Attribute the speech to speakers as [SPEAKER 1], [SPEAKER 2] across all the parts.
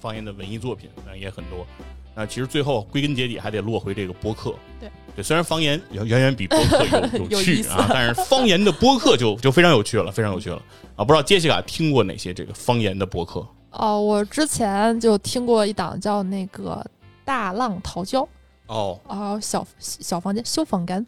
[SPEAKER 1] 方言的文艺作品那也很多。那其实最后归根结底还得落回这个播客。
[SPEAKER 2] 对
[SPEAKER 1] 对，虽然方言远远远比播客有
[SPEAKER 2] 有
[SPEAKER 1] 趣啊，但是方言的播客就就非常有趣了，非常有趣了啊！不知道杰西卡听过哪些这个方言的播客？
[SPEAKER 2] 哦，我之前就听过一档叫那个《大浪淘礁》
[SPEAKER 1] 哦
[SPEAKER 2] 哦、小小房间修房间，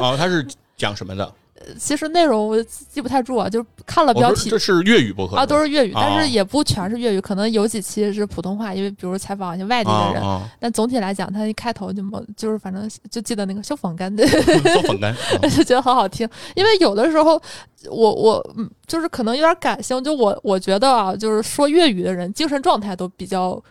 [SPEAKER 1] 哦，他是讲什么的？
[SPEAKER 2] 其实内容我记不太住啊，就是看了标题
[SPEAKER 1] 这是粤语播客
[SPEAKER 2] 啊，都
[SPEAKER 1] 是
[SPEAKER 2] 是粤语，
[SPEAKER 1] 啊
[SPEAKER 2] 但是也不全是粤语，可能有几期是普通话，因为比如采访一些外地的人。
[SPEAKER 1] 啊
[SPEAKER 2] 但总体来讲，他一开头就么就是反正就记得那个消防干的
[SPEAKER 1] 啊，做粉干。啊
[SPEAKER 2] 就觉得很好听。因为有的时候我我嗯，就是可能有点感性，就我我觉得啊，就是说粤语的人精神状态都比较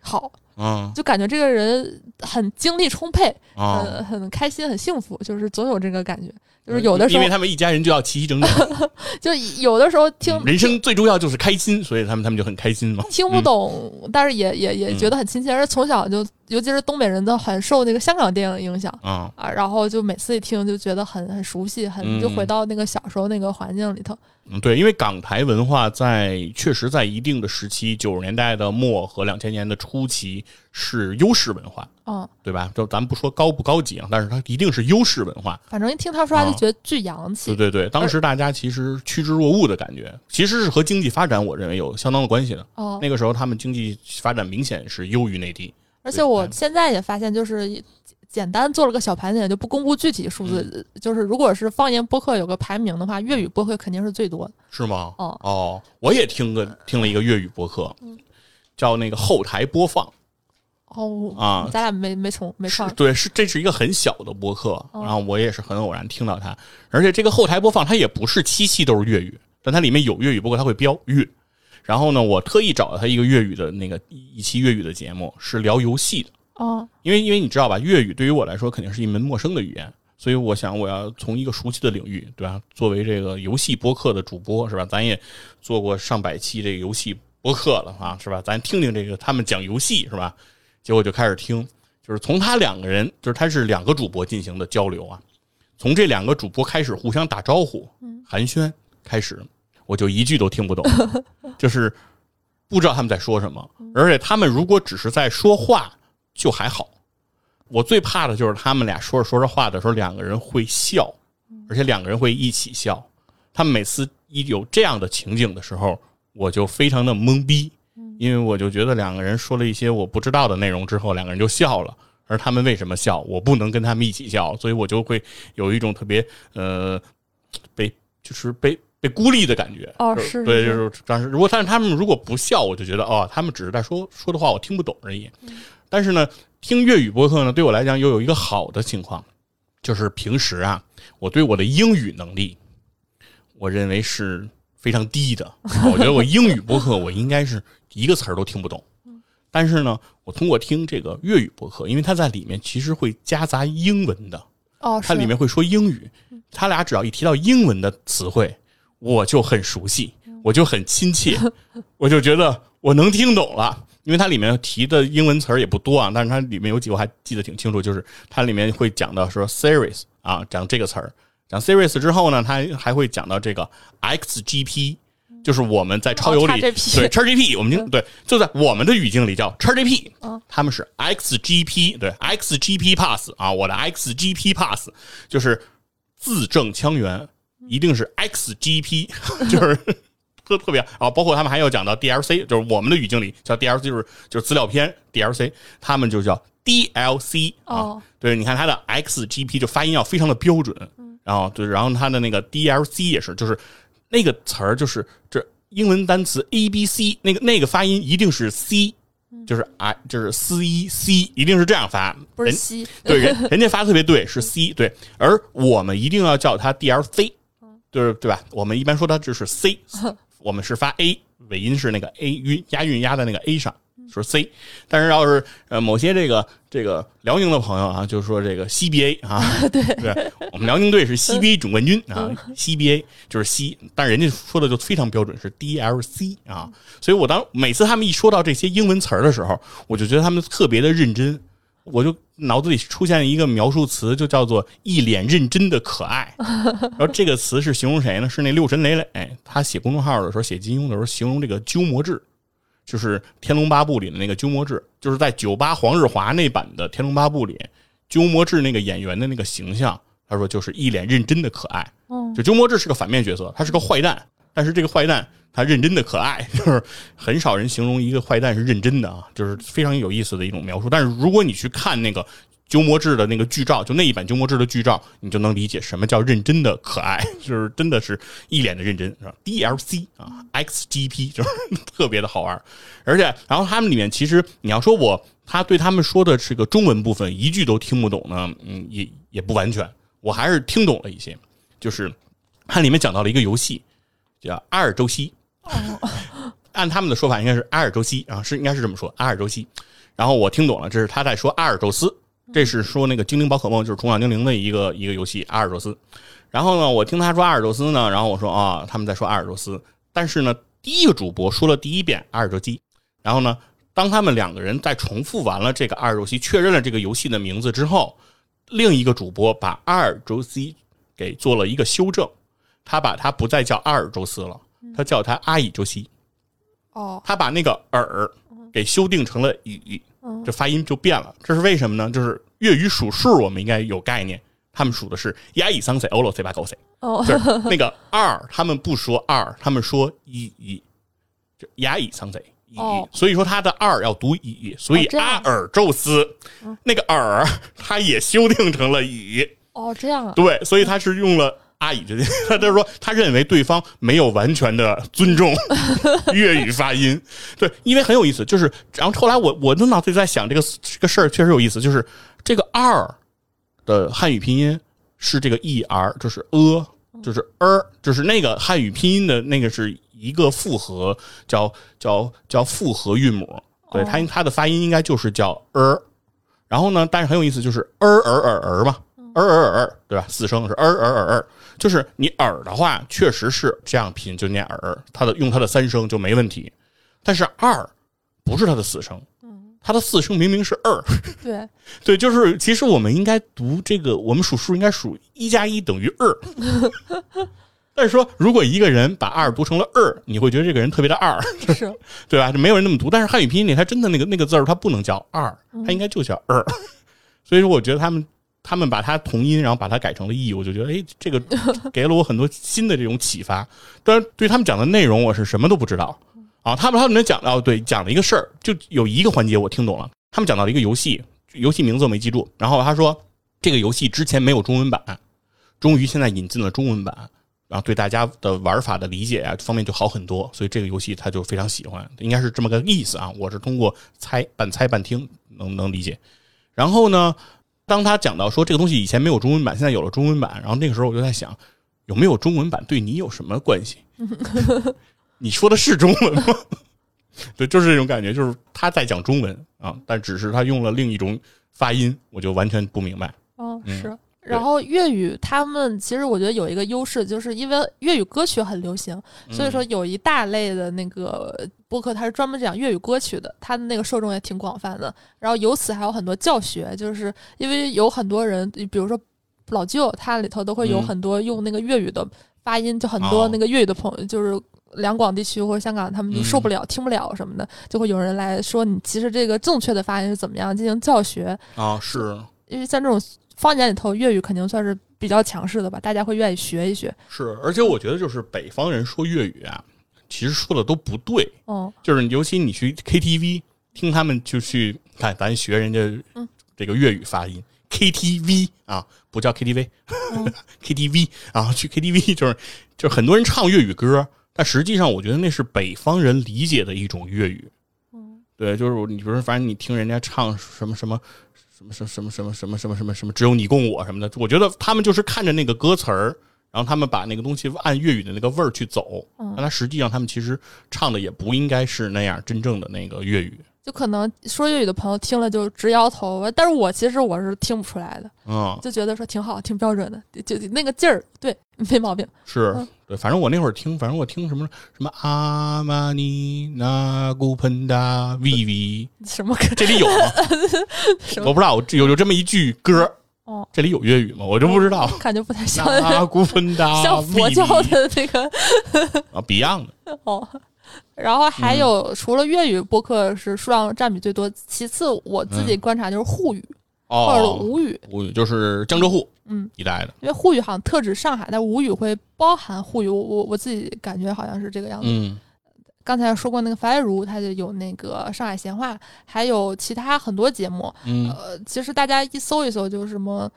[SPEAKER 2] 好，
[SPEAKER 1] 嗯
[SPEAKER 2] 就感觉这个人很精力充沛，
[SPEAKER 1] 啊！
[SPEAKER 2] 很很开心，很幸福，就是总有这个感觉。就是有的时候
[SPEAKER 1] 因为，他们一家人就要齐齐整整，
[SPEAKER 2] 就有的时候听
[SPEAKER 1] 人生最重要就是开心，所以他们他们就很开心嘛。
[SPEAKER 2] 听不懂，但是也也也
[SPEAKER 1] 嗯
[SPEAKER 2] 觉得很亲切。而且从小就，尤其是东北人都很受那个香港电影影响
[SPEAKER 1] 啊，
[SPEAKER 2] 啊，然后就每次一听就觉得很很熟悉，很
[SPEAKER 1] 嗯
[SPEAKER 2] 就回到那个小时候那个环境里头。
[SPEAKER 1] 嗯，对，因为港台文化在确实在一定的时期，九十年代的末和两千年的初期是优势文化，
[SPEAKER 2] 嗯，
[SPEAKER 1] 对吧？就咱们不说高不高级啊，但是它一定是优势文化。
[SPEAKER 2] 反正一听他说话就
[SPEAKER 1] 啊
[SPEAKER 2] 觉得巨洋气。
[SPEAKER 1] 对对对，当时大家其实趋之若鹜的感觉，其实是和经济发展，我认为有相当的关系的。
[SPEAKER 2] 哦，
[SPEAKER 1] 那个时候他们经济发展明显是优于内地。
[SPEAKER 2] 而且我现在也发现，就是简单做了个小盘点，就不公布具体数字。
[SPEAKER 1] 嗯
[SPEAKER 2] 就是如果是方言播客有个排名的话，粤语播客肯定是最多的。
[SPEAKER 1] 是吗？
[SPEAKER 2] 哦
[SPEAKER 1] 哦，我也听个听了一个粤语播客，
[SPEAKER 2] 嗯
[SPEAKER 1] 叫那个后台播放
[SPEAKER 2] 哦
[SPEAKER 1] 啊
[SPEAKER 2] 咱俩没没从没创
[SPEAKER 1] 是对，是这是一个很小的播客，
[SPEAKER 2] 哦
[SPEAKER 1] 然后我也是很偶然听到它，而且这个后台播放它也不是七期都是粤语，但它里面有粤语播客，它会标粤。然后呢，我特意找了它一个粤语的那个一期粤语的节目，是聊游戏的，
[SPEAKER 2] 哦
[SPEAKER 1] 因为因为你知道吧，粤语对于我来说肯定是一门陌生的语言，所以我想我要从一个熟悉的领域，对吧？作为这个游戏播客的主播，是吧？咱也做过上百期这个游戏播客了啊，是吧？咱听听这个他们讲游戏，是吧？结果就开始听，就是从他两个人，就是他是两个主播进行的交流啊，从这两个主播开始互相打招呼、寒暄开始，我就一句都听不懂，就是不知道他们在说什么，而且他们如果只是在说话就还好，我最怕的就是他们俩说着说着话的时候，两个人会笑，而且两个人会一起笑。他们每次一有这样的情景的时候，我就非常的懵逼，因为我就觉得两个人说了一些我不知道的内容之后，两个人就笑了。而他们为什么笑？我不能跟他们一起笑，所以我就会有一种特别呃被就是被被孤立的感觉。
[SPEAKER 2] 哦
[SPEAKER 1] 就是对，就是当时如果但是他们如果不笑，我就觉得哦，他们只是在说说的话我听不懂而已。但是呢，听粤语播客呢，对我来讲又有一个好的情况，就是平时啊，我对我的英语能力，我认为是非常低的。我觉得我英语播客我应该是一个词儿都听不懂。但是呢，我通过听这个粤语播客，因为它在里面其实会夹杂英文的，
[SPEAKER 2] 哦，
[SPEAKER 1] 它里面会说英语，他俩只要一提到英文的词汇，我就很熟悉，我就很亲切，我就觉得我能听懂了。因为它里面提的英文词儿也不多啊，但是它里面有几个我还记得挺清楚，就是它里面会讲到说 series 啊，讲这个词儿，讲 series 之后呢，他还会讲到这个 XGP，就是我们在超游里、对 XGP，我们就对就在我们的语境里叫 XGP，
[SPEAKER 2] 嗯
[SPEAKER 1] 他们是 XGP，对 XGP Pass 啊，我的 XGP Pass 就是字正腔圆，一定是 XGP，就是 特特别啊。包括他们还要讲到 DLC，就是我们的语境里叫 DLC，就是就是资料片 DLC，他们就叫 DLC 啊。
[SPEAKER 2] 哦
[SPEAKER 1] 对，你看它的 XGP 就发音要非常的标准，然后对，然后它的那个 DLC 也是，就是那个词儿就是这英文单词 A B C 那个那个发音一定是 C。就是啊，就是 C C，一定是这样发，
[SPEAKER 2] 不是 C，？
[SPEAKER 1] 对人人家发的特别对，是 C 对，而我们一定要叫它 DLC，就是对吧？我们一般说它就是 C，我们是发 A，尾音是那个 A 韵押韵押在那个 A 上，说 C。但是要是呃某些这个这个辽宁的朋友啊，就说这个 CBA 啊，对对，我们辽宁队是 CBA 总冠军啊，CBA 就是 C，但是人家说的就非常标准是 DLC 啊，所以我当每次他们一说到这些英文词儿的时候，我就觉得他们特别的认真。我就脑子里出现一个描述词，就叫做一脸认真的可爱。然后这个词是形容谁呢？是那六神磊磊，他写公众号的时候写金庸的时候，形容这个鸠摩智，就是《天龙八部》里的那个鸠摩智，就是在九八黄日华那版的《天龙八部》里，鸠摩智那个演员的那个形象，他说就是一脸认真的可爱。
[SPEAKER 2] 嗯
[SPEAKER 1] 就鸠摩智是个反面角色，他是个坏蛋，但是这个坏蛋他认真的可爱，就是很少人形容一个坏蛋是认真的啊，就是非常有意思的一种描述。但是如果你去看那个鸠摩智的那个剧照，就那一版鸠摩智的剧照，你就能理解什么叫认真的可爱，就是真的是一脸的认真，是吧？DLC 啊，XGP 就是特别的好玩，而且然后他们里面其实你要说我他对他们说的这个中文部分一句都听不懂呢，嗯，也也不完全，我还是听懂了一些。就是它里面讲到了一个游戏，叫阿尔周西。按他们的说法，应该是阿尔周西啊，是应该是这么说，阿尔周西。然后我听懂了，这是他在说阿尔宙斯，这是说那个精灵宝可梦，就是宠小精灵的一个一个游戏阿尔宙斯。然后呢，我听他说阿尔宙斯呢，然后我说啊，他们在说阿尔宙斯。但是呢，第一个主播说了第一遍阿尔宙西，然后呢，当他们两个人在重复完了这个阿尔宙西，确认了这个游戏的名字之后，另一个主播把阿尔宙西给做了一个修正，他把它不再叫阿尔宙斯了，他叫他阿以宙西，
[SPEAKER 2] 哦，
[SPEAKER 1] 他把那个尔给修订成了以，
[SPEAKER 2] 嗯
[SPEAKER 1] 这发音就变了。这是为什么呢？就是粤语数数，我们应该有概念。他们数的是亚以桑塞欧罗塞巴高塞，
[SPEAKER 2] 哦，
[SPEAKER 1] 就是那个二，他们不说二，他们说一一，就亚以桑塞一
[SPEAKER 2] 哦
[SPEAKER 1] 所以说他的二要读以，所以阿尔宙斯那个尔他也修订成了以。
[SPEAKER 2] 哦，这样啊，
[SPEAKER 1] 对，所以他是用了阿姨这，他就是说，他认为对方没有完全的尊重 粤语发音。对，因为很有意思，就是然后后来我我的脑子里在想这个这个事儿确实有意思，就是这个二的汉语拼音是这个 e r，就是呃，就是 er，，就是那个汉语拼音的那个是一个复合，叫叫叫复合韵母。对，它它的发音应该就是叫儿。然后呢，但是很有意思，就是儿儿儿儿嘛，儿儿儿儿，对吧？四声是儿儿儿儿，就是你耳的话，确实是这样拼，就念耳，它的用它的三声就没问题。但是二不是它的四声，它的四声明明是二，
[SPEAKER 2] 对，
[SPEAKER 1] 对，就是其实我们应该读这个，我们数数应该数一加一等于二。但是说，如果一个人把二读成了二，你会觉得这个人特别的二，
[SPEAKER 2] 是，
[SPEAKER 1] 对吧？就没有人那么读。但是汉语拼音里，它真的那个那个字儿，它不能叫二，它应该就叫二。所以说，我觉得他们他们把它同音，然后把它改成了义，我就觉得，哎，这个 给了我很多新的这种启发。但是，对他们讲的内容，我是什么都不知道啊。他们他们讲到，对，讲了一个事儿，就有一个环节我听懂了。他们讲到了一个游戏，游戏名字我没记住。然后他说，这个游戏之前没有中文版，终于现在引进了中文版。然后对大家的玩法的理解啊方面就好很多，所以这个游戏他就非常喜欢，应该是这么个意思啊。我是通过猜半猜半听能能理解。然后呢，当他讲到说这个东西以前没有中文版，现在有了中文版，然后那个时候我就在想，有没有中文版对你有什么关系？你说的是中文吗？对，就是这种感觉，就是他在讲中文啊，但只是他用了另一种发音，我就完全不明白。
[SPEAKER 2] 嗯，
[SPEAKER 1] 嗯
[SPEAKER 2] 是。然后粤语，他们其实我觉得有一个优势，就是因为粤语歌曲很流行，所以说有一大类的那个播客，它是专门讲粤语歌曲的，它的那个受众也挺广泛的。然后由此还有很多教学，就是因为有很多人，比如说老舅，他里头都会有
[SPEAKER 1] 嗯。
[SPEAKER 2] 很多用那个粤语的发音，就很多
[SPEAKER 1] 哦。
[SPEAKER 2] 那个粤语的朋友，就是两广地区或者香港，他们就受不了、听不了什么的，就会有人来说你其实这个正确的发音是怎么样进行教学。
[SPEAKER 1] 啊，是。
[SPEAKER 2] 因为像这种方言里头，粤语肯定算是比较强势的吧，大家会愿意学一学。
[SPEAKER 1] 是，而且我觉得就是北方人说粤语啊，其实说的都不对。
[SPEAKER 2] 哦，
[SPEAKER 1] 就是尤其你去 KTV 听他们就去看咱学人家
[SPEAKER 2] 嗯
[SPEAKER 1] 这个粤语发音、KTV 啊，不叫 KTV，KTV、啊，去 KTV 就是就是很多人唱粤语歌，但实际上我觉得那是北方人理解的一种粤语。
[SPEAKER 2] 嗯，
[SPEAKER 1] 对，就是你比如说，反正你听人家唱什么什么。什么什么什么什么什么什么什么什么，只有你供我什么的，我觉得他们就是看着那个歌词儿，然后他们把那个东西按粤语的那个味儿去走，
[SPEAKER 2] 嗯
[SPEAKER 1] 但他实际上他们其实唱的也不应该是那样真正的那个粤语。
[SPEAKER 2] 就可能说粤语的朋友听了就直摇头，但是我其实我是听不出来的，
[SPEAKER 1] 嗯，
[SPEAKER 2] 就觉得说挺好，挺标准的，就就那个劲儿，对，没毛病。
[SPEAKER 1] 是
[SPEAKER 2] 嗯
[SPEAKER 1] 对，反正我那会儿听，反正我听什么什么阿玛尼那古喷达 VV，
[SPEAKER 2] 什么歌？
[SPEAKER 1] 这里有吗？我不知道，我有有这么一句歌，
[SPEAKER 2] 哦，
[SPEAKER 1] 这里有粤语吗？我就不知道。
[SPEAKER 2] 感觉不太像
[SPEAKER 1] 那古喷达
[SPEAKER 2] 像佛教的那个
[SPEAKER 1] 啊，Beyond 的，
[SPEAKER 2] 哦。然后还
[SPEAKER 1] 嗯。
[SPEAKER 2] 有除了粤语播客是数量占比最多，其次我自己观察就是沪语或者吴语，
[SPEAKER 1] 吴语就是江浙沪
[SPEAKER 2] 嗯，
[SPEAKER 1] 一带的，
[SPEAKER 2] 因为沪语好像特指上海，但吴语会包含沪语，我我我自己感觉好像是这个样子。
[SPEAKER 1] 嗯。
[SPEAKER 2] 刚才说过那个樊爱茹，她就有那个上海闲话，还有其他很多节目。
[SPEAKER 1] 嗯。
[SPEAKER 2] 呃，其实大家一搜一搜，就是什么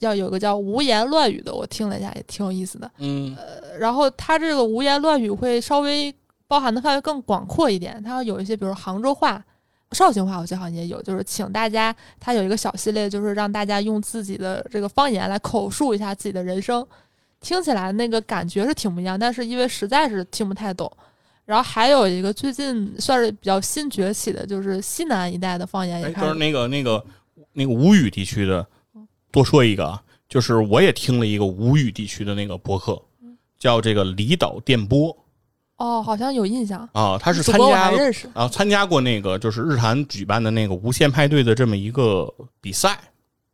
[SPEAKER 2] 要有个叫无言乱语的，我听了一下也挺有意思的。
[SPEAKER 1] 嗯。
[SPEAKER 2] 呃然后他这个无言乱语会稍微包含的范围更广阔一点，它有一些比如杭州话。绍兴话我记得好像也有，就是请大家，它有一个小系列，就是让大家用自己的这个方言来口述一下自己的人生，听起来那个感觉是挺不一样，但是因为实在是听不太懂。然后还有一个最近算是比较新崛起的，就是西南一带的方言也
[SPEAKER 1] 哎，
[SPEAKER 2] 开始
[SPEAKER 1] 就是那个那个那个吴语地区的，多说一个啊，就是我也听了一个吴语地区的那个博客，叫这个离岛电波
[SPEAKER 2] 哦，好像有印象，
[SPEAKER 1] 啊，他是参加
[SPEAKER 2] 认识，
[SPEAKER 1] 啊参加过那个就是日坛举办的那个无限派对的这么一个比赛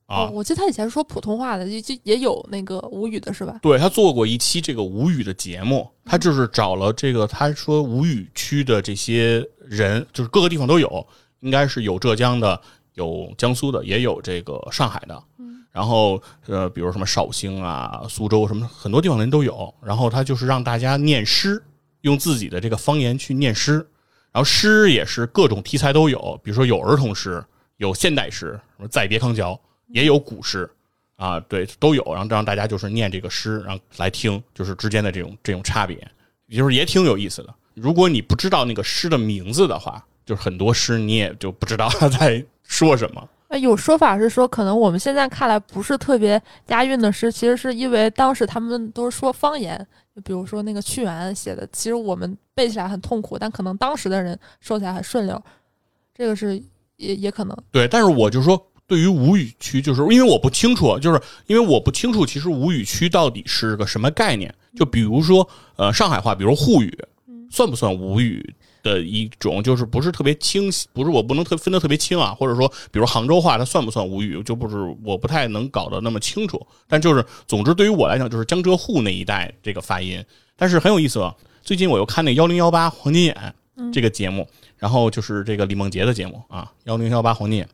[SPEAKER 1] 啊
[SPEAKER 2] 哦，，我记得他以前说普通话的，就就也有那个吴语的是吧？
[SPEAKER 1] 对他做过一期这个吴语的节目，他就是找了这个他说吴语区的这些人，就是各个地方都有，应该是有浙江的，有江苏的，也有这个上海的。然后呃，比如什么绍兴啊、苏州什么很多地方的人都有。然后他就是让大家念诗，用自己的这个方言去念诗。然后诗也是各种题材都有，比如说有儿童诗，有现代诗，什么再别康桥，也有古诗。啊，对，都有，然后让大家就是念这个诗，然后来听，就是之间的这种这种差别，也就是也挺有意思的。如果你不知道那个诗的名字的话，就是很多诗你也就不知道他在说什么。
[SPEAKER 2] 呃，有说法是说，可能我们现在看来不是特别押韵的诗，其实是因为当时他们都是说方言，就比如说那个屈原写的，其实我们背起来很痛苦，但可能当时的人说起来很顺溜，这个是也也可能。
[SPEAKER 1] 对，但是我就说，对于吴语区，就是因为我不清楚，就是因为我不清楚，其实吴语区到底是个什么概念。就比如说，呃，上海话，比如沪语，算不算吴语的一种？就是不是特别清晰，不是我不能特分得特别清啊。或者说，比如杭州话，它算不算吴语？就不是我不太能搞得那么清楚。但就是，总之对于我来讲，就是江浙沪那一带这个发音。但是很有意思啊，最近我又看那幺零幺八黄金眼这个节目，然后就是这个李梦洁的节目啊，幺零幺八黄金眼。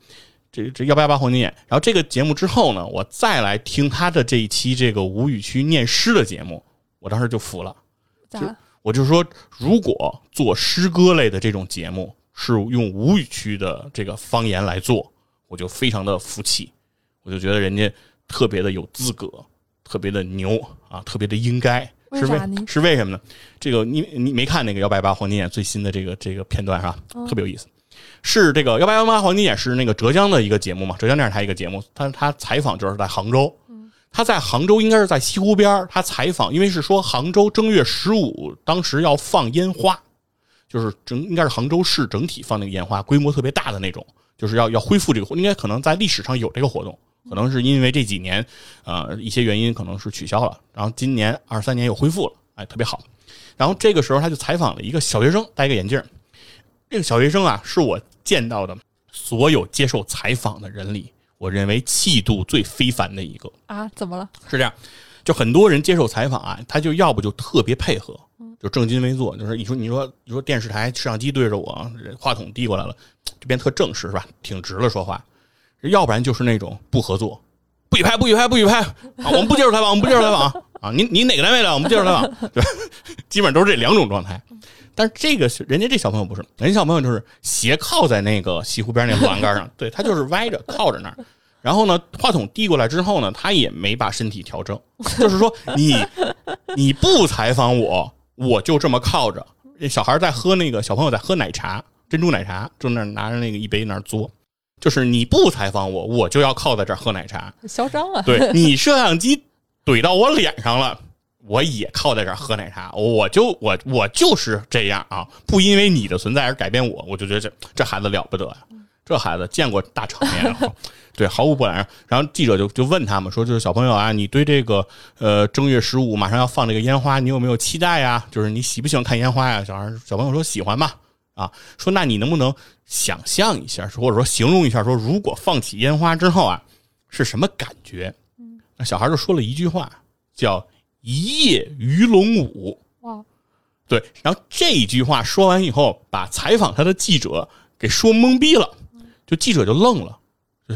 [SPEAKER 1] 这这幺八幺八黄金眼，然后这个节目之后呢，我再来听他的这一期这个吴语区念诗的节目，我当时就服了。
[SPEAKER 2] 咋？
[SPEAKER 1] 我就说，如果做诗歌类的这种节目是用吴语区的这个方言来做，我就非常的服气，我就觉得人家特别的有资格，特别的牛啊，特别的应该。是为是为什么呢？这个你你没看那个幺八八黄金眼最新的这个这个片段是吧？特别有意思。是这个幺八幺八黄金眼是那个浙江的一个节目嘛，浙江电视台一个节目，他他采访就是在杭州，他在杭州应该是在西湖边他采访，因为是说杭州正月十五当时要放烟花，就是整应该是杭州市整体放那个烟花，规模特别大的那种，就是要要恢复这个，应该可能在历史上有这个活动，可能是因为这几年呃一些原因可能是取消了，然后今年二三年又恢复了，哎，特别好。然后这个时候他就采访了一个小学生，戴一个眼镜，这个小学生啊是我见到的所有接受采访的人里，我认为气度最非凡的一个。
[SPEAKER 2] 啊？怎么了？
[SPEAKER 1] 是这样，就很多人接受采访啊，他就要不就特别配合，就正襟危坐，就是你说你说你说电视台摄像机对着我，话筒递过来了，这边特正式是吧？挺直了说话，要不然就是那种不合作，不许拍，不许拍，不许拍啊！我们不接受采访，我们不接受采访啊！您您哪个单位的？我们不接受采访，对吧？基本上都是这两种状态。但是这个是人家这小朋友不是，人家小朋友就是斜靠在那个西湖边那栏杆上，对他就是歪着靠着那儿。然后呢，话筒递过来之后呢，他也没把身体调正，就是说你你不采访我，我就这么靠着。这小孩在喝那个小朋友在喝奶茶，珍珠奶茶，就那儿拿着那个一杯那儿嘬。就是你不采访我，我就要靠在这儿喝奶茶。
[SPEAKER 2] 嚣张啊！
[SPEAKER 1] 对你摄像机怼到我脸上了，我也靠在这儿喝奶茶。我就我我就是这样啊，不因为你的存在而改变我，我就觉得这这孩子了不得呀、这孩子见过大场面，对，毫无波澜。然后记者就就问他们说，就是小朋友啊，你对这个呃正月十五马上要放这个烟花，你有没有期待呀？就是你喜不喜欢看烟花呀？小孩小朋友说喜欢吧，啊，说那你能不能想象一下，或者说形容一下，说如果放起烟花之后啊，是什么感觉？那小孩就说了一句话，叫“一夜鱼龙舞”。
[SPEAKER 2] 哇，
[SPEAKER 1] 对，然后这一句话说完以后，把采访他的记者给说懵逼了，就记者就愣了，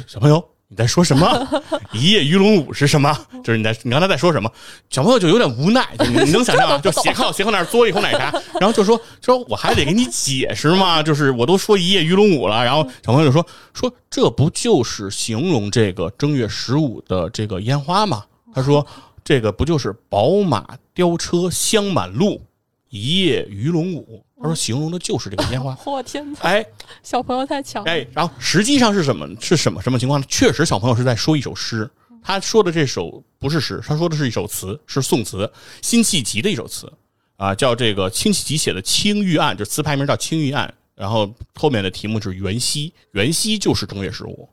[SPEAKER 1] 小朋友你在说什么？一夜鱼龙舞是什么？就是你在你刚才在说什么？小朋友就有点无奈，你能想象吗？就斜靠斜靠那儿嘬一口奶茶，然后就说说我还得给你解释吗？就是我都说一夜鱼龙舞了，然后小朋友就说说这不就是形容这个正月十五的这个烟花吗？他说这个不就是宝马雕车香满路，一夜鱼龙舞？他说形容的就是这个烟花。
[SPEAKER 2] 我天哪，
[SPEAKER 1] 哎
[SPEAKER 2] 小朋友太强了。
[SPEAKER 1] 哎，然后实际上是什么？是什么什么情况呢？确实，小朋友是在说一首诗。他说的这首不是诗，他说的是一首词，是宋词辛弃疾的一首词啊，叫这个辛弃疾写的《青玉案》，就词牌名叫《青玉案》，然后后面的题目是元夕，元夕就是正月十五。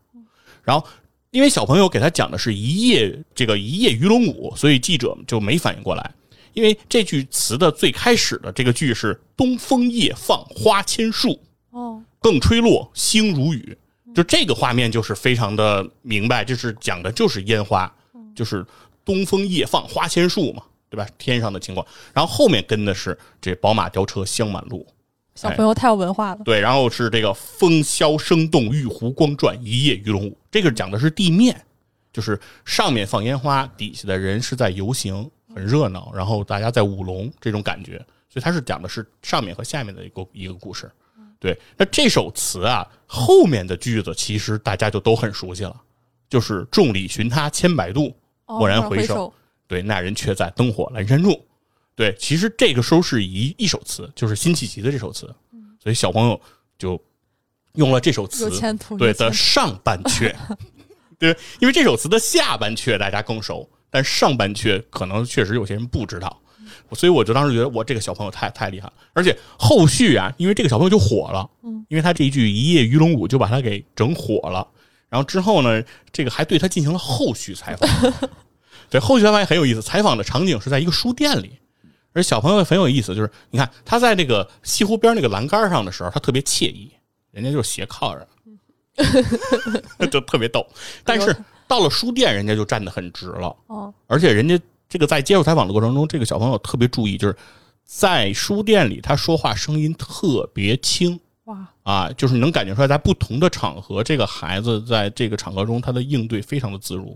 [SPEAKER 1] 然后因为小朋友给他讲的是一夜这个一夜鱼龙舞，所以记者就没反应过来。因为这句词的最开始的这个句是“东风夜放花千树，
[SPEAKER 2] 哦，
[SPEAKER 1] 更吹落星如雨”，就这个画面就是非常的明白，就是讲的就是烟花，就是东风夜放花千树嘛，对吧？天上的情况。然后后面跟的是这宝马雕车香满路，
[SPEAKER 2] 小朋友太有文化了。
[SPEAKER 1] 对，然后是这个风箫声动，玉壶光转，一夜鱼龙舞。这个讲的是地面，就是上面放烟花，底下的人是在游行，很热闹，然后大家在舞龙这种感觉。所以它是讲的是上面和下面的一个一个故事。对，那这首词啊，后面的句子其实大家就都很熟悉了，就是“众里寻他千百度，
[SPEAKER 2] 哦
[SPEAKER 1] 蓦然
[SPEAKER 2] 回
[SPEAKER 1] 回首，对，那人却在灯火阑珊处。对，其实这个时候是一一首词，就是辛弃疾的这首词，所以小朋友就用了这首词对的上半阙，对，因为这首词的下半阙大家更熟，但上半阙可能确实有些人不知道，所以我就当时觉得我这个小朋友太太厉害了，而且后续啊，因为这个小朋友就火了，
[SPEAKER 2] 嗯，
[SPEAKER 1] 因为他这一句一夜鱼龙舞就把他给整火了，然后之后呢，这个还对他进行了后续采访，对，后续采访也很有意思，采访的场景是在一个书店里。而小朋友很有意思，就是你看他在那个西湖边那个栏杆上的时候，他特别惬意，人家就是斜靠着，就特别逗。但是到了书店，人家就站得很直了，
[SPEAKER 2] 哦，
[SPEAKER 1] 而且人家这个在接受采访的过程中，这个小朋友特别注意，就是在书店里他说话声音特别轻。
[SPEAKER 2] 哇，
[SPEAKER 1] 啊，就是能感觉出来，在不同的场合，这个孩子在这个场合中他的应对非常的自如。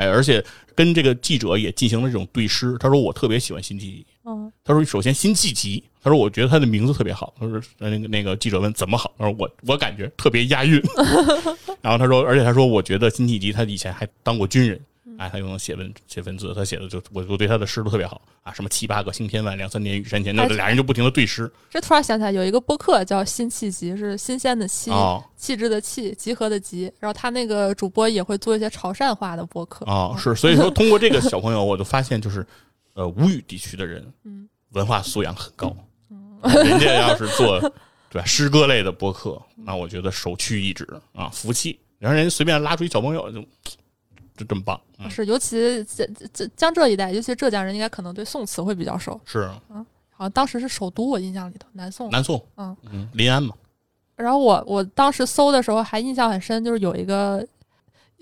[SPEAKER 1] 哎，而且跟这个记者也进行了这种对诗。他说：“我特别喜欢辛弃疾。”
[SPEAKER 2] 嗯，
[SPEAKER 1] 他说：“首先辛弃疾，他说我觉得他的名字特别好。他说那个那个记者问怎么好，他说我我感觉特别押韵。然后他说，而且他说我觉得辛弃疾他以前还当过军人，哎，他又能写文写文字，他写的就我我对他的诗都特别好啊，什么七八个星天外，两三年雨山前，那
[SPEAKER 2] 哎
[SPEAKER 1] 俩人就不停的对诗
[SPEAKER 2] 这突然想起来有一个播客叫辛弃疾，是新鲜的新，
[SPEAKER 1] 哦
[SPEAKER 2] 气质的气，集合的集。然后他那个主播也会做一些潮汕话的播客。
[SPEAKER 1] 哦，是，所以说通过这个小朋友，我就发现就是呃吴语地区的人，
[SPEAKER 2] 嗯，
[SPEAKER 1] 文化素养很高，人家要是做对吧诗歌类的播客，那我觉得首屈一指啊，服气。然后人家随便拉出一小朋友就就这么棒，嗯，
[SPEAKER 2] 是，尤其这这江浙一带，尤其浙江人，应该可能对宋词会比较熟。
[SPEAKER 1] 是
[SPEAKER 2] 好像当时是首都，我印象里头南宋。
[SPEAKER 1] 南宋，
[SPEAKER 2] 嗯
[SPEAKER 1] 嗯，临安嘛，
[SPEAKER 2] 然后我我当时搜的时候还印象很深，就是有一个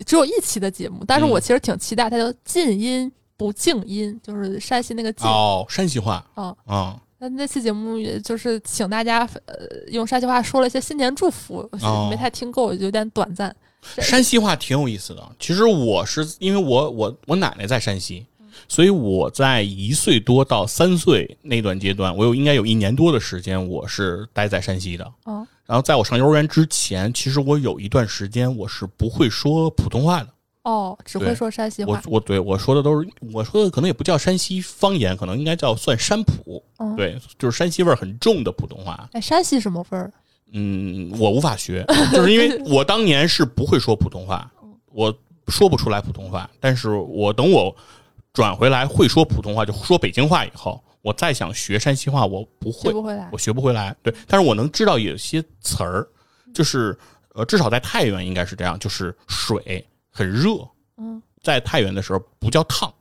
[SPEAKER 2] 只有一期的节目，但是
[SPEAKER 1] 嗯
[SPEAKER 2] 我其实挺期待，它叫静音不静音，就是山西那个晋。
[SPEAKER 1] 哦，山西话
[SPEAKER 2] 嗯
[SPEAKER 1] 嗯，
[SPEAKER 2] 那那期节目也就是请大家呃用山西话说了一些新年祝福，
[SPEAKER 1] 哦
[SPEAKER 2] 没太听够，有点短暂。是
[SPEAKER 1] 山西话挺有意思的。其实我是因为我我我奶奶在山西，所以我在一岁多到三岁那段阶段，我有应该有一年多的时间我是待在山西的。
[SPEAKER 2] 哦
[SPEAKER 1] 然后在我上幼儿园之前，其实我有一段时间我是不会说普通话的。
[SPEAKER 2] 哦，只会说山西话。
[SPEAKER 1] 我我对我说的都是我说的可能也不叫山西方言，可能应该叫算山普。
[SPEAKER 2] 嗯，
[SPEAKER 1] 对，就是山西味儿很重的普通话。
[SPEAKER 2] 哎，山西什么味儿？
[SPEAKER 1] 嗯，我无法学，就是因为我当年是不会说普通话，我说不出来普通话。但是我等我转回来会说普通话，就说北京话以后，我再想学山西话，我不会，
[SPEAKER 2] 学不回来
[SPEAKER 1] 我。学不回来。对，但是我能知道有些词儿，就是呃，至少在太原应该是这样，就是水很热，
[SPEAKER 2] 嗯，
[SPEAKER 1] 在太原的时候不叫烫，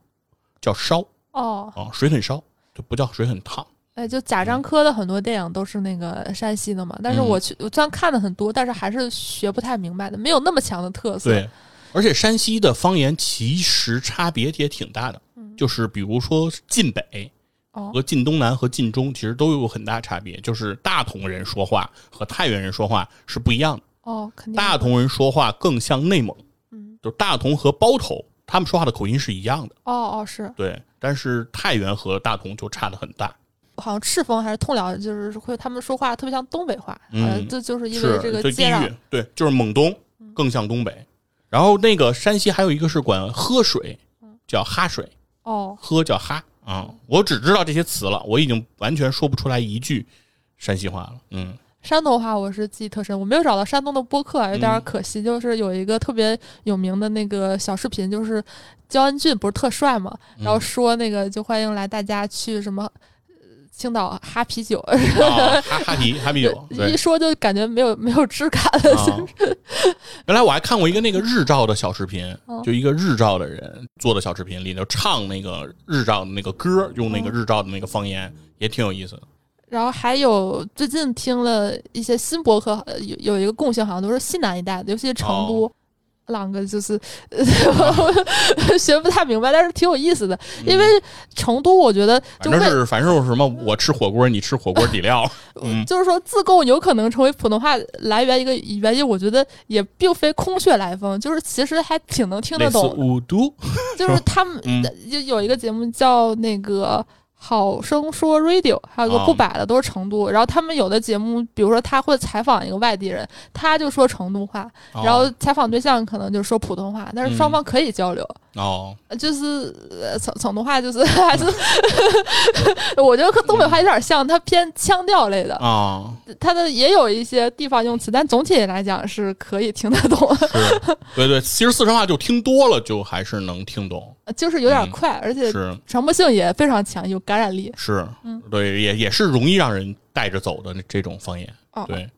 [SPEAKER 1] 叫烧
[SPEAKER 2] 哦，
[SPEAKER 1] 啊，水很烧，就不叫水很烫。
[SPEAKER 2] 哎，就贾樟柯的很多电影都是那个山西的嘛，但是
[SPEAKER 1] 嗯
[SPEAKER 2] 我去，我虽然看的很多，但是还是学不太明白的，没有那么强的特色。
[SPEAKER 1] 对，而且山西的方言其实差别也挺大的，就是比如说晋北
[SPEAKER 2] 哦
[SPEAKER 1] 和晋东南和晋中，其实都有很大差别。就是大同人说话和太原人说话是不一样的，
[SPEAKER 2] 哦，肯定
[SPEAKER 1] 大同人说话更像内蒙，
[SPEAKER 2] 嗯，
[SPEAKER 1] 就大同和包头他们说话的口音是一样的，
[SPEAKER 2] 哦哦是，
[SPEAKER 1] 对，但是太原和大同就差的很大。
[SPEAKER 2] 好像赤峰还是通辽，就是会他们说话特别像东北话，
[SPEAKER 1] 嗯
[SPEAKER 2] 像这就是因为这个
[SPEAKER 1] 对地域，对，就是蒙东更像东北。然后那个山西还有一个是管喝水，叫哈水，
[SPEAKER 2] 哦，
[SPEAKER 1] 喝叫哈啊、我只知道这些词了，我已经完全说不出来一句山西话了。嗯，
[SPEAKER 2] 山东话我是记忆特深，我没有找到山东的播客，有点
[SPEAKER 1] 嗯
[SPEAKER 2] 可惜。就是有一个特别有名的那个小视频，就是焦恩俊不是特帅嘛，
[SPEAKER 1] 嗯
[SPEAKER 2] 然后说那个就欢迎来大家去什么。呃青岛哈啤酒，
[SPEAKER 1] 啊，哈哈啤 哈啤酒，
[SPEAKER 2] 一说就感觉没有没有质感了。
[SPEAKER 1] 啊。原来我还看过一个那个日照的小视频，
[SPEAKER 2] 哦
[SPEAKER 1] 就一个日照的人做的小视频，里头唱那个日照的那个歌，用那个日照的那个方言，也挺有意思的。
[SPEAKER 2] 然后还有最近听了一些新博客，呃有有一个共性，好像都是西南一带的，尤其是成都。
[SPEAKER 1] 哦
[SPEAKER 2] 啷个就是学不太明白，但是挺有意思的。因为成都，我觉得就为
[SPEAKER 1] 反正是反正是什么，我吃火锅，你吃火锅底料，嗯
[SPEAKER 2] 就是说自贡有可能成为普通话来源一个原因，我觉得也并非空穴来风，就是其实还挺能听得懂。
[SPEAKER 1] 五都，
[SPEAKER 2] 就是他们
[SPEAKER 1] 嗯
[SPEAKER 2] 就有一个节目叫那个。好声说 Radio，还有个
[SPEAKER 1] 哦
[SPEAKER 2] 不摆的都是成都，然后他们有的节目，比如说他会采访一个外地人，他就说成都话，
[SPEAKER 1] 哦。
[SPEAKER 2] 然后采访对象可能就说普通话，但是双方可以交流，
[SPEAKER 1] 哦，
[SPEAKER 2] 就是呃成成都话就是 还是，我觉得和东北话有点像，它偏腔调类的，
[SPEAKER 1] 啊，
[SPEAKER 2] 它的也有一些地方用词，但总体来讲是可以听得懂，
[SPEAKER 1] 对对，其实四川话就听多了，就还是能听懂，
[SPEAKER 2] 就是有点
[SPEAKER 1] 嗯
[SPEAKER 2] 快，而且
[SPEAKER 1] 是。
[SPEAKER 2] 传播性也非常强，有感染力。
[SPEAKER 1] 是
[SPEAKER 2] 嗯，
[SPEAKER 1] 对，也也是容易让人带着走的这种方言，
[SPEAKER 2] 哦，
[SPEAKER 1] 对，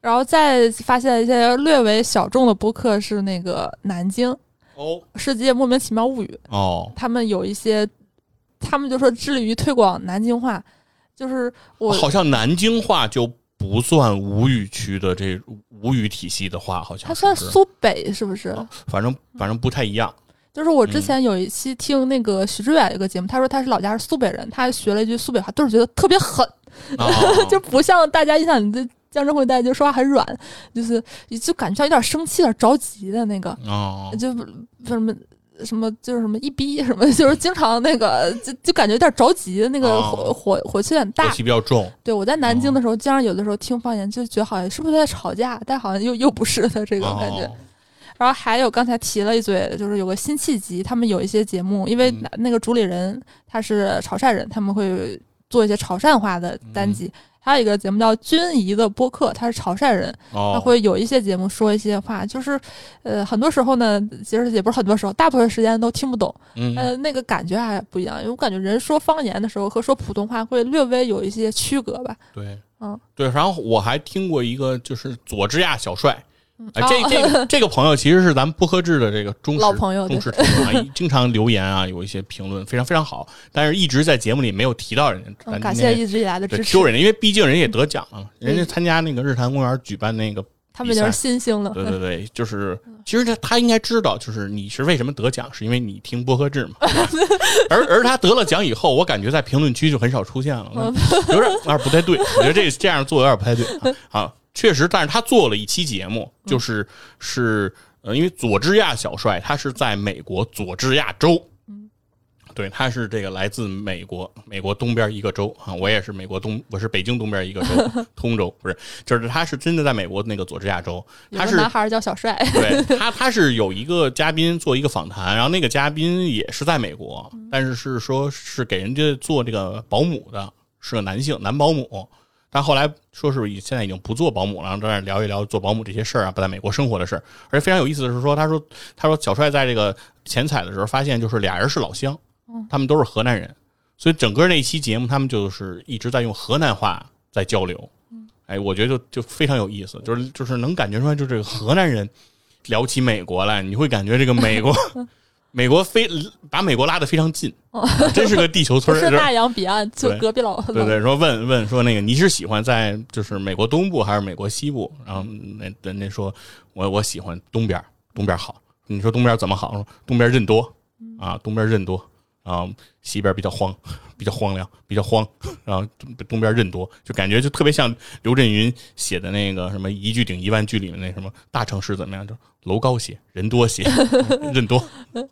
[SPEAKER 2] 然后再发现一些略微小众的播客是那个南京
[SPEAKER 1] 哦
[SPEAKER 2] 世界莫名其妙物语，
[SPEAKER 1] 哦，
[SPEAKER 2] 他们有一些，他们就说致力于推广南京话，就是我
[SPEAKER 1] 好像南京话就不算吴语区的这吴语体系的话，好像
[SPEAKER 2] 它算苏北是不是？
[SPEAKER 1] 哦反正反正不太一样，
[SPEAKER 2] 就是我
[SPEAKER 1] 嗯
[SPEAKER 2] 之前有一期听那个徐志远一个节目，他说他是老家是苏北人，他学了一句苏北话，都是觉得特别狠，
[SPEAKER 1] 啊
[SPEAKER 2] 就不像大家印象里的江浙沪一带就说话很软，就是就感觉像有点生气、有点着急的那个，
[SPEAKER 1] 哦
[SPEAKER 2] 就什么。什么就是什么一逼什么，就是经常那个就就感觉有点着急，那个
[SPEAKER 1] 哦
[SPEAKER 2] 火火火气有点大
[SPEAKER 1] 火。气比较重，
[SPEAKER 2] 对我在南京的时候，经常有的时候听方言，就觉得好像是不是在吵架，但好像又又不是的这种感觉。
[SPEAKER 1] 哦
[SPEAKER 2] 然后还有刚才提了一嘴，就是有个辛弃疾，他们有一些节目，因为
[SPEAKER 1] 嗯
[SPEAKER 2] 那那个主理人他是潮汕人，他们会做一些潮汕话的单集。
[SPEAKER 1] 嗯
[SPEAKER 2] 还有一个节目叫君怡的播客，他是潮汕人，他
[SPEAKER 1] 哦，
[SPEAKER 2] 会有一些节目说一些话，就是呃很多时候呢，其实也不是很多时候，大部分时间都听不懂，
[SPEAKER 1] 嗯
[SPEAKER 2] 呃那个感觉还不一样，因为我感觉人说方言的时候和说普通话会略微有一些区隔吧。
[SPEAKER 1] 对，
[SPEAKER 2] 嗯
[SPEAKER 1] 对，然后我还听过一个就是佐治亚小帅。
[SPEAKER 2] 嗯。
[SPEAKER 1] 哎，这
[SPEAKER 2] 哦。
[SPEAKER 1] 这个 这个朋友其实是咱们播客制的这个忠实
[SPEAKER 2] 老朋友
[SPEAKER 1] 忠实听众啊，经常留言啊，有一些评论非常非常好，但是一直在节目里没有提到人家。
[SPEAKER 2] 嗯，感谢一直以来的支持。
[SPEAKER 1] 人家，因为毕竟人家也得奖了，人家参加那个日坛公园举办那个，
[SPEAKER 2] 他们已经是新星了。
[SPEAKER 1] 对对对，就是其实他他应该知道，就是你是为什么得奖，是因为你听播客制嘛。而而他得了奖以后，我感觉在评论区就很少出现了，
[SPEAKER 2] 嗯。
[SPEAKER 1] 有点有点不太对，我觉得这这样做有点不太对啊。啊，确实，但是他做了一期节目，就是是呃，因为佐治亚小帅他是在美国佐治亚州。对，他是这个来自美国，美国东边一个州啊，我也是美国东，我是北京东边一个州，通州不是，就是他是真的在美国那个佐治亚州，他是
[SPEAKER 2] 男孩叫小帅，
[SPEAKER 1] 对他，他是有一个嘉宾做一个访谈，然后那个嘉宾也是在美国，但是是说是给人家做这个保姆的，是个男性男保姆，但后来说是以现在已经不做保姆了，然后在那聊一聊做保姆这些事儿啊，不在美国生活的事儿。而且非常有意思的是说，他说他说小帅在这个前采的时候发现，就是俩人是老乡，他们都是河南人，所以整个那期节目他们就是一直在用河南话在交流。哎，我觉得就就非常有意思，就是就是能感觉出来，就这个河南人聊起美国来，你会感觉这个美国 美国非把美国拉得非常近，真是个地球村儿。
[SPEAKER 2] 是大洋彼岸，就隔壁老
[SPEAKER 1] 对对，说问问说那个你是喜欢在就是美国东部还是美国西部？然后那人家说我我喜欢东边，东边好。你说东边怎么好？说东边人多啊，东边人多啊，西边比较荒，比较荒凉，比较荒。然后东东边人多，就感觉就特别像刘震云写的那个什么一句顶一万句里面那什么大城市怎么样？就楼高些，人多些，人多。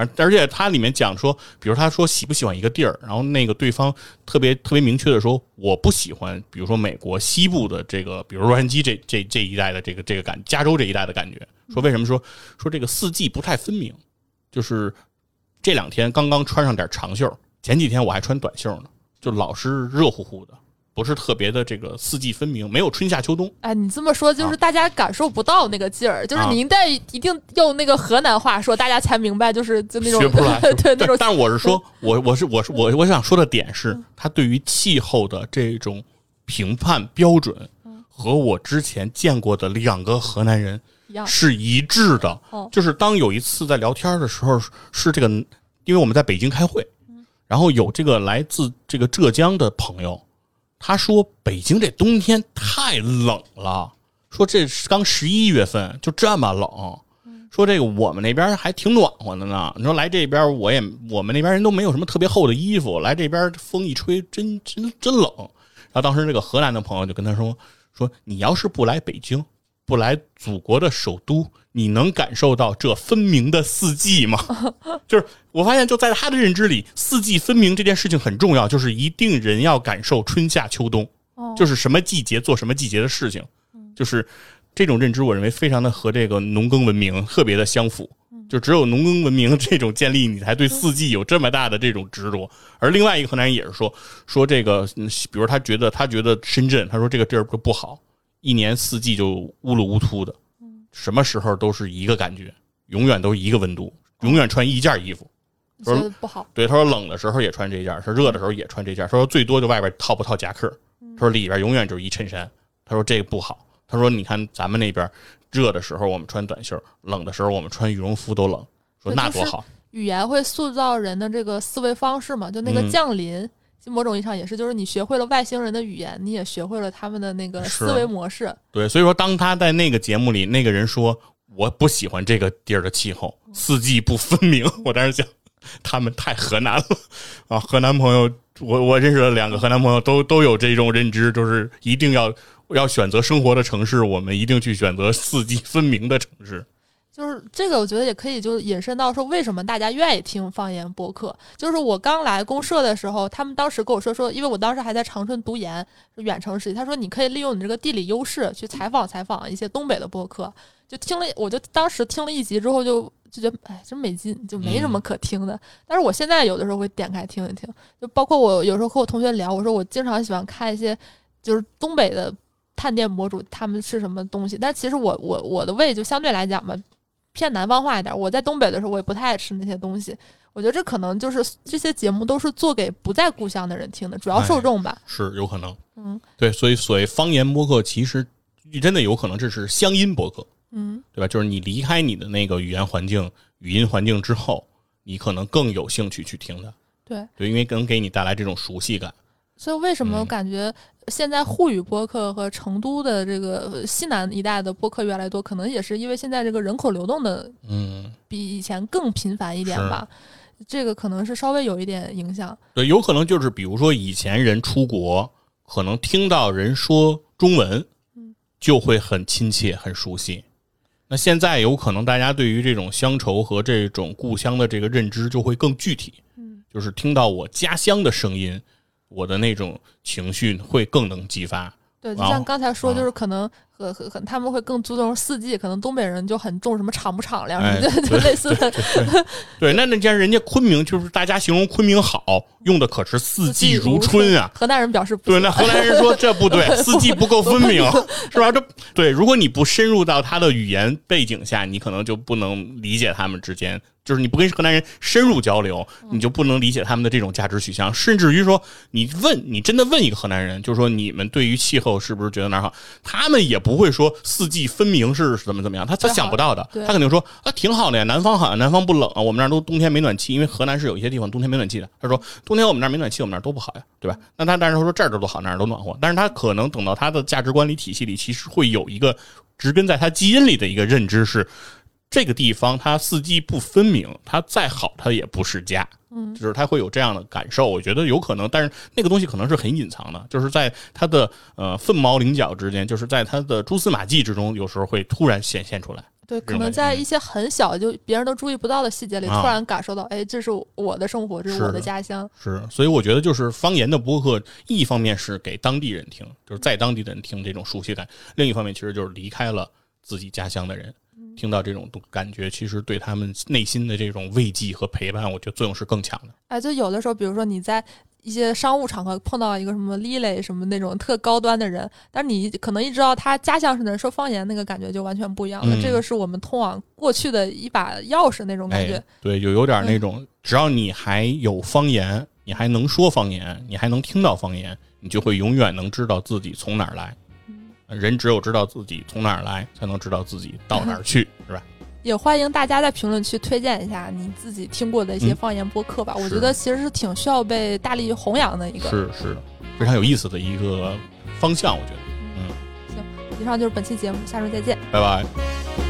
[SPEAKER 1] 而而且它里面讲说，比如他说喜不喜欢一个地儿，然后那个对方特别特别明确的说，我不喜欢，比如说美国西部的这个，比如洛杉矶这这这一带的这个这个感，加州这一带的感觉。说为什么说说这个四季不太分明，就是这两天刚刚穿上点长袖，前几天我还穿短袖呢，就老是热乎乎的，不是特别的这个四季分明，没有春夏秋冬。
[SPEAKER 2] 哎，你这么说就是大家感受不到那个劲儿，就是
[SPEAKER 1] 啊
[SPEAKER 2] 你一旦一定用那个河南话说，大家才明白，就是就那种
[SPEAKER 1] 学不出来，
[SPEAKER 2] 对那种
[SPEAKER 1] 但是我是说，我我是我是我我想说的点是，他对于气候的这种评判标准，和我之前见过的两个河南人。是一致的。
[SPEAKER 2] 哦
[SPEAKER 1] 就是当有一次在聊天的时候，是是这个，因为我们在北京开会，然后有这个来自这个浙江的朋友，他说北京这冬天太冷了，说这刚十一月份就这么冷。说这个我们那边还挺暖和的呢。你说来这边，我也我们那边人都没有什么特别厚的衣服，来这边风一吹，真真真冷。然后当时这个河南的朋友就跟他说说，你要是不来北京，不来祖国的首都，你能感受到这分明的四季吗？就是我发现，就在他的认知里，四季分明这件事情很重要，就是一定人要感受春夏秋冬，
[SPEAKER 2] 哦
[SPEAKER 1] 就是什么季节做什么季节的事情，就是这种认知，我认为非常的和这个农耕文明特别的相符。就只有农耕文明这种建立，你才对四季有这么大的这种执着。而另外一个河南人也是说说这个，嗯比如他觉得他觉得深圳，他说这个地儿不不好，一年四季就乌噜乌秃的，什么时候都是一个感觉，永远都是一个温度，永远穿一件衣服。
[SPEAKER 2] 说不好。
[SPEAKER 1] 对，他说冷的时候也穿这件，说热的时候也穿这件。他说最多就外边套不套夹克，他说里边永远就是一衬衫。他说这个不好。他说你看咱们那边热的时候我们穿短袖，冷的时候我们穿羽绒服都冷。说那多好，
[SPEAKER 2] 语言会塑造人的这个思维方式嘛，就那个
[SPEAKER 1] 嗯
[SPEAKER 2] 降临，就某种意义上也是，就是你学会了外星人的语言，你也学会了他们的那个思维模式。
[SPEAKER 1] 对，所以说当他在那个节目里，那个人说我不喜欢这个地儿的气候，四季不分明，我当时想他们太河南了啊！河南朋友，我我认识了两个河南朋友都都有这种认知，就是一定要要选择生活的城市，我们一定去选择四季分明的城市。
[SPEAKER 2] 就是这个，我觉得也可以，就是引申到说，为什么大家愿意听方言播客？就是我刚来公社的时候，他们当时跟我说说，因为我当时还在长春读研，远程实习，他说你可以利用你这个地理优势去采访采访一些东北的播客。就听了，我就当时听了一集之后就就觉得，哎，真没劲，就没什么可听的。但是我现在有的时候会点开听一听，就包括我有时候和我同学聊，我说我经常喜欢看一些就是东北的探店博主，他们是什么东西。但其实我我我的胃就相对来讲吧，偏南方化一点。我在东北的时候，我也不太爱吃那些东西。我觉得这可能就是这些节目都是做给不在故乡的人听的，主要受众吧。
[SPEAKER 1] 是有可能，
[SPEAKER 2] 嗯
[SPEAKER 1] 对，所以所谓方言播客，其实真的有可能这是乡音播客，
[SPEAKER 2] 嗯，
[SPEAKER 1] 对吧？就是你离开你的那个语言环境、语音环境之后，你可能更有兴趣去听它。
[SPEAKER 2] 对。
[SPEAKER 1] 对，因为能给你带来这种熟悉感。
[SPEAKER 2] 所以为什么感觉现在沪语播客和成都的这个西南一带的播客越来越多，可能也是因为现在这个人口流动的
[SPEAKER 1] 嗯，
[SPEAKER 2] 比以前更频繁一点吧。这个可能是稍微有一点影响。
[SPEAKER 1] 对，有可能就是比如说以前人出国，可能听到人说中文，就会很亲切、很熟悉。那现在有可能大家对于这种乡愁和这种故乡的这个认知就会更具体，
[SPEAKER 2] 嗯，
[SPEAKER 1] 就是听到我家乡的声音，我的那种情绪会更能激发。
[SPEAKER 2] 对，就像刚才说，
[SPEAKER 1] 啊
[SPEAKER 2] 就是可能和和和他们会更注重四季，可能东北人就很重什么敞不敞亮，
[SPEAKER 1] 哎
[SPEAKER 2] 什么就就类似的。
[SPEAKER 1] 对，那那既然人家昆明就是大家形容昆明好，用的可是四季如春啊。
[SPEAKER 2] 河南人表示不
[SPEAKER 1] 对，那河南人说这不对，四季不够分明，是吧？这对，如果你不深入到他的语言背景下，你可能就不能理解他们之间就是你不跟河南人深入交流，你就不能理解他们的这种价值取向。甚至于说，你问你真的问一个河南人，就是说你们对于气候是不是觉得哪儿好，他们也不会说四季分明是怎么怎么样，他他想不到的，他肯定说啊挺好的呀，南方好，南方不冷啊，我们那儿都冬天没暖气，因为河南是有一些地方冬天没暖气的。他说冬天我们那儿没暖气，我们那儿都不好呀，对吧？那他但是说这儿都好，那儿都暖和，但是他可能等到他的价值观理体系里，其实会有一个植根在他基因里的一个认知是。这个地方它四季不分明，它再好它也不是家，嗯，就是他会有这样的感受。我觉得有可能，但是那个东西可能是很隐藏的，就是在它的呃凤毛麟角之间，就是在它的蛛丝马迹之中，有时候会突然显现出来。
[SPEAKER 2] 对，可能在一些很小就别人都注意不到的细节里，
[SPEAKER 1] 啊
[SPEAKER 2] 突然感受到，哎，这是我的生活，这是我的家乡。
[SPEAKER 1] 是，所以我觉得就是方言的播客，一方面是给当地人听，就是在当地的人听这种熟悉感；另一方面，其实就是离开了自己家乡的人，听到这种感觉，其实对他们内心的这种慰藉和陪伴，我觉得作用是更强的。
[SPEAKER 2] 哎，就有的时候，比如说你在一些商务场合碰到一个什么 Lily 什么那种特高端的人，但是你可能一知道他家乡是哪儿说方言，那个感觉就完全不一样了。
[SPEAKER 1] 嗯
[SPEAKER 2] 这个是我们通往过去的一把钥匙那种感觉。
[SPEAKER 1] 哎，对，就有点那种，只要你还有方言，你还能说方言，你还能听到方言，你就会永远能知道自己从哪儿来。人只有知道自己从哪儿来，才能知道自己到哪儿去，是吧？
[SPEAKER 2] 也欢迎大家在评论区推荐一下你自己听过的一些
[SPEAKER 1] 嗯
[SPEAKER 2] 方言播客吧。我觉得其实是挺需要被大力弘扬的一个。
[SPEAKER 1] 是是，非常有意思的一个方向，我觉得。
[SPEAKER 2] 嗯，行以上就是本期节目，下周再见。
[SPEAKER 1] 拜拜。